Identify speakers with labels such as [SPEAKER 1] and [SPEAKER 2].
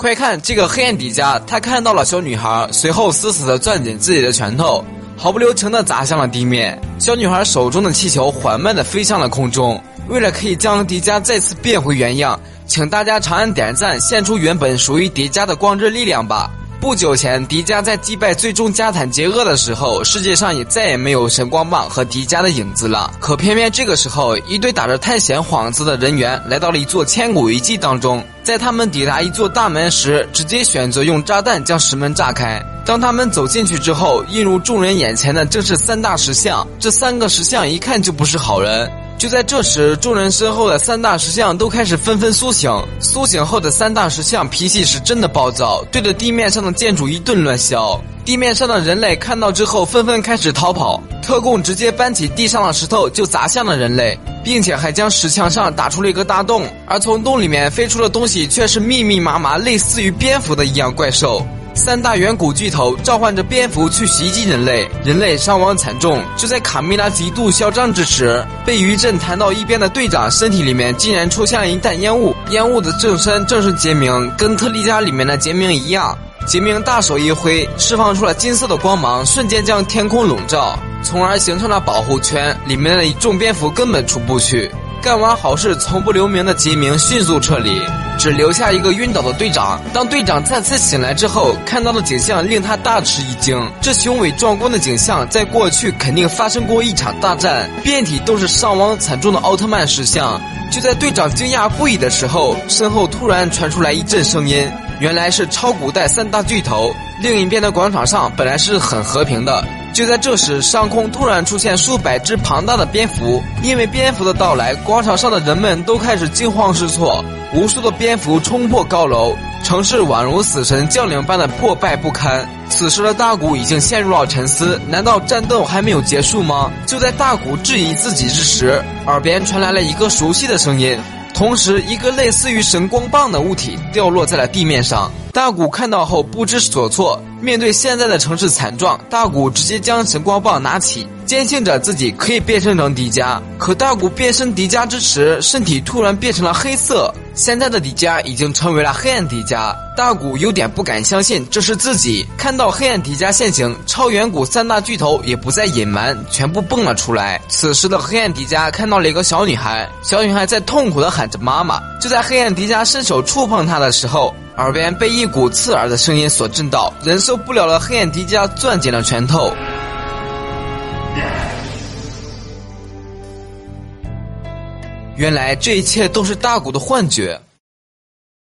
[SPEAKER 1] 快看，这个黑暗迪迦，他看到了小女孩，随后死死地攥紧自己的拳头，毫不留情地砸向了地面。小女孩手中的气球缓慢地飞向了空中。为了可以将迪迦再次变回原样，请大家长按点赞，献出原本属于迪迦的光之力量吧。不久前，迪迦在击败最终加坦杰厄的时候，世界上也再也没有神光棒和迪迦的影子了。可偏偏这个时候，一队打着探险幌子的人员来到了一座千古遗迹当中。在他们抵达一座大门时，直接选择用炸弹将石门炸开。当他们走进去之后，映入众人眼前的正是三大石像。这三个石像一看就不是好人。就在这时，众人身后的三大石像都开始纷纷苏醒。苏醒后的三大石像脾气是真的暴躁，对着地面上的建筑一顿乱削。地面上的人类看到之后，纷纷开始逃跑。特工直接搬起地上的石头就砸向了人类，并且还将石墙上打出了一个大洞。而从洞里面飞出的东西却是密密麻麻、类似于蝙蝠的一样怪兽。三大远古巨头召唤着蝙蝠去袭击人类，人类伤亡惨重。就在卡米拉极度嚣张之时，被余震弹到一边的队长身体里面竟然出现了一袋烟雾，烟雾的正身正是杰明，跟特利迦里面的杰明一样。杰明大手一挥，释放出了金色的光芒，瞬间将天空笼罩，从而形成了保护圈，里面的众蝙蝠根本出不去。干完好事从不留名的杰明迅速撤离。只留下一个晕倒的队长。当队长再次醒来之后，看到的景象令他大吃一惊。这雄伟壮观的景象，在过去肯定发生过一场大战，遍体都是伤亡惨重的奥特曼石像。就在队长惊讶不已的时候，身后突然传出来一阵声音，原来是超古代三大巨头。另一边的广场上本来是很和平的。就在这时，上空突然出现数百只庞大的蝙蝠。因为蝙蝠的到来，广场上的人们都开始惊慌失措。无数的蝙蝠冲破高楼，城市宛如死神降临般的破败不堪。此时的大古已经陷入了沉思，难道战斗还没有结束吗？就在大古质疑自己之时，耳边传来了一个熟悉的声音。同时，一个类似于神光棒的物体掉落在了地面上。大古看到后不知所措。面对现在的城市惨状，大古直接将神光棒拿起，坚信着自己可以变身成迪迦。可大古变身迪迦之时，身体突然变成了黑色。现在的迪迦已经成为了黑暗迪迦。大古有点不敢相信这是自己。看到黑暗迪迦现形，超远古三大巨头也不再隐瞒，全部蹦了出来。此时的黑暗迪迦看到了一个小女孩，小女孩在痛苦的喊着妈妈。就在黑暗迪迦伸手触碰她的时候。耳边被一股刺耳的声音所震到，忍受不了了，黑暗迪迦攥紧了拳头。原来这一切都是大古的幻觉。